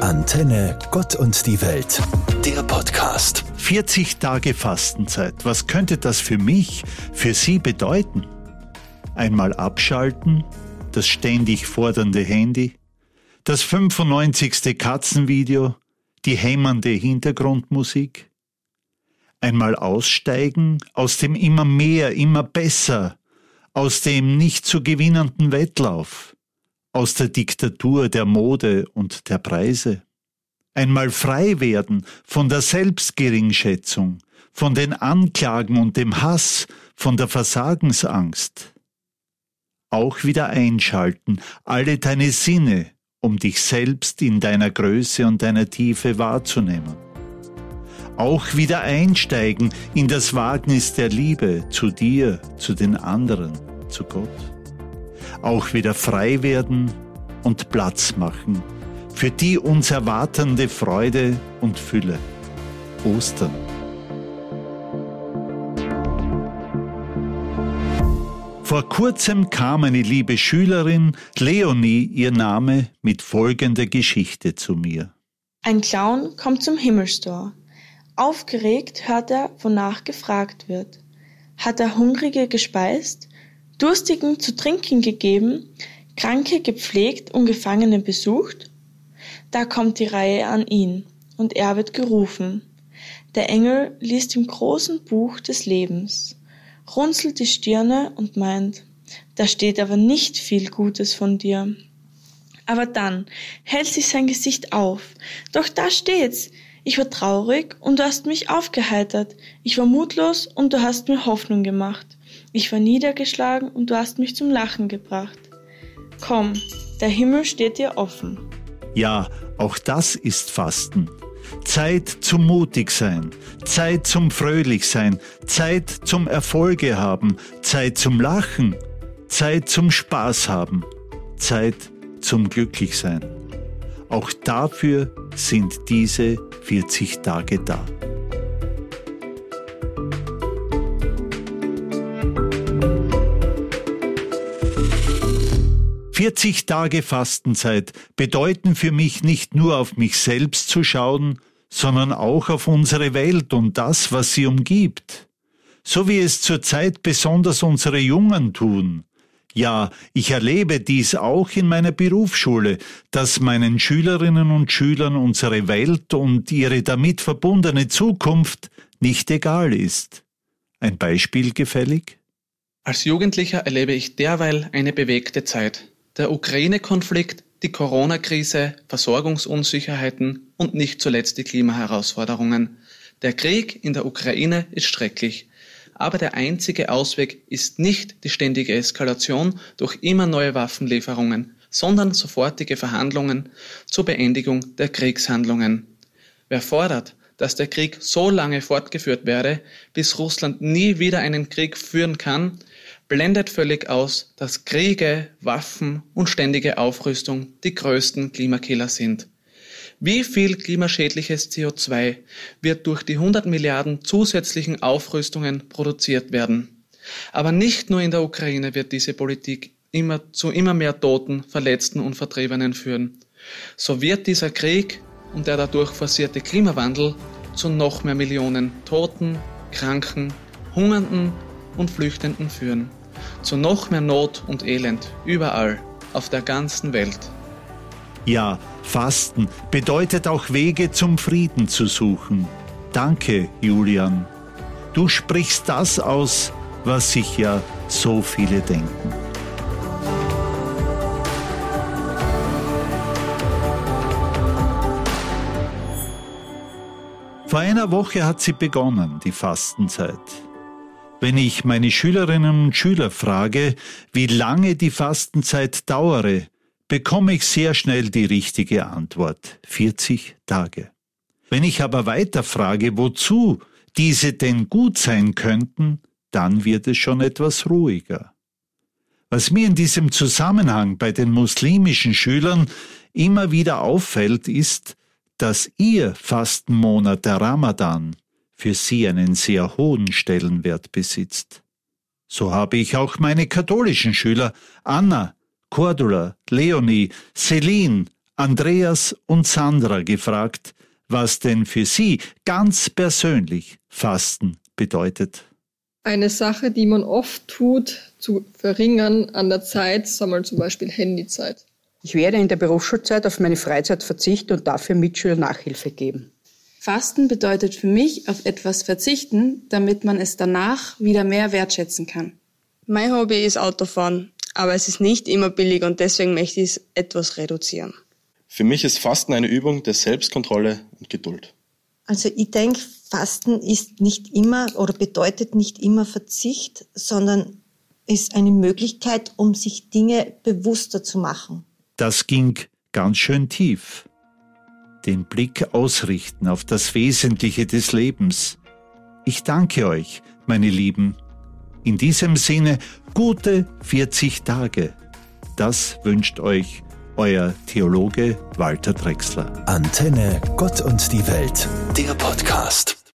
Antenne Gott und die Welt, der Podcast. 40 Tage Fastenzeit. Was könnte das für mich, für Sie bedeuten? Einmal abschalten, das ständig fordernde Handy, das 95. Katzenvideo, die hämmernde Hintergrundmusik. Einmal aussteigen aus dem immer mehr, immer besser, aus dem nicht zu gewinnenden Wettlauf aus der Diktatur der Mode und der Preise. Einmal frei werden von der Selbstgeringschätzung, von den Anklagen und dem Hass, von der Versagensangst. Auch wieder einschalten, alle deine Sinne, um dich selbst in deiner Größe und deiner Tiefe wahrzunehmen. Auch wieder einsteigen in das Wagnis der Liebe zu dir, zu den anderen, zu Gott auch wieder frei werden und Platz machen für die uns erwartende Freude und Fülle. Ostern. Vor kurzem kam eine liebe Schülerin, Leonie ihr Name, mit folgender Geschichte zu mir. Ein Clown kommt zum Himmelstor. Aufgeregt hört er, wonach gefragt wird. Hat er Hungrige gespeist? Durstigen zu trinken gegeben, Kranke gepflegt und Gefangene besucht? Da kommt die Reihe an ihn, und er wird gerufen. Der Engel liest im großen Buch des Lebens, runzelt die Stirne und meint, da steht aber nicht viel Gutes von dir. Aber dann hält sich sein Gesicht auf. Doch da steht's. Ich war traurig und du hast mich aufgeheitert. Ich war mutlos und du hast mir Hoffnung gemacht. Ich war niedergeschlagen und du hast mich zum Lachen gebracht. Komm, der Himmel steht dir offen. Ja, auch das ist Fasten. Zeit zum mutig sein, Zeit zum fröhlich sein, Zeit zum Erfolge haben, Zeit zum Lachen, Zeit zum Spaß haben, Zeit zum glücklich sein. Auch dafür sind diese 40 Tage da. 40 Tage Fastenzeit bedeuten für mich nicht nur auf mich selbst zu schauen, sondern auch auf unsere Welt und das, was sie umgibt. So wie es zurzeit besonders unsere Jungen tun. Ja, ich erlebe dies auch in meiner Berufsschule, dass meinen Schülerinnen und Schülern unsere Welt und ihre damit verbundene Zukunft nicht egal ist. Ein Beispiel gefällig? Als Jugendlicher erlebe ich derweil eine bewegte Zeit der Ukraine-Konflikt, die Corona-Krise, Versorgungsunsicherheiten und nicht zuletzt die Klimaherausforderungen. Der Krieg in der Ukraine ist schrecklich. Aber der einzige Ausweg ist nicht die ständige Eskalation durch immer neue Waffenlieferungen, sondern sofortige Verhandlungen zur Beendigung der Kriegshandlungen. Wer fordert, dass der Krieg so lange fortgeführt werde, bis Russland nie wieder einen Krieg führen kann, blendet völlig aus, dass Kriege, Waffen und ständige Aufrüstung die größten Klimakiller sind. Wie viel klimaschädliches CO2 wird durch die 100 Milliarden zusätzlichen Aufrüstungen produziert werden? Aber nicht nur in der Ukraine wird diese Politik immer zu immer mehr Toten, Verletzten und Vertriebenen führen. So wird dieser Krieg und der dadurch forcierte Klimawandel zu noch mehr Millionen Toten, Kranken, Hungernden und Flüchtenden führen zu noch mehr Not und Elend überall auf der ganzen Welt. Ja, Fasten bedeutet auch Wege zum Frieden zu suchen. Danke, Julian. Du sprichst das aus, was sich ja so viele denken. Vor einer Woche hat sie begonnen, die Fastenzeit. Wenn ich meine Schülerinnen und Schüler frage, wie lange die Fastenzeit dauere, bekomme ich sehr schnell die richtige Antwort 40 Tage. Wenn ich aber weiter frage, wozu diese denn gut sein könnten, dann wird es schon etwas ruhiger. Was mir in diesem Zusammenhang bei den muslimischen Schülern immer wieder auffällt, ist, dass ihr Fastenmonat der Ramadan für sie einen sehr hohen Stellenwert besitzt. So habe ich auch meine katholischen Schüler Anna, Cordula, Leonie, Celine, Andreas und Sandra gefragt, was denn für sie ganz persönlich Fasten bedeutet. Eine Sache, die man oft tut, zu verringern an der Zeit, sagen wir zum Beispiel Handyzeit. Ich werde in der Berufsschulzeit auf meine Freizeit verzichten und dafür Mitschüler Nachhilfe geben. Fasten bedeutet für mich auf etwas verzichten, damit man es danach wieder mehr wertschätzen kann. Mein Hobby ist Autofahren, aber es ist nicht immer billig und deswegen möchte ich es etwas reduzieren. Für mich ist Fasten eine Übung der Selbstkontrolle und Geduld. Also ich denke, Fasten ist nicht immer oder bedeutet nicht immer Verzicht, sondern ist eine Möglichkeit, um sich Dinge bewusster zu machen. Das ging ganz schön tief. Den Blick ausrichten auf das Wesentliche des Lebens. Ich danke euch, meine Lieben. In diesem Sinne, gute 40 Tage. Das wünscht euch euer Theologe Walter Drexler. Antenne Gott und die Welt, der Podcast.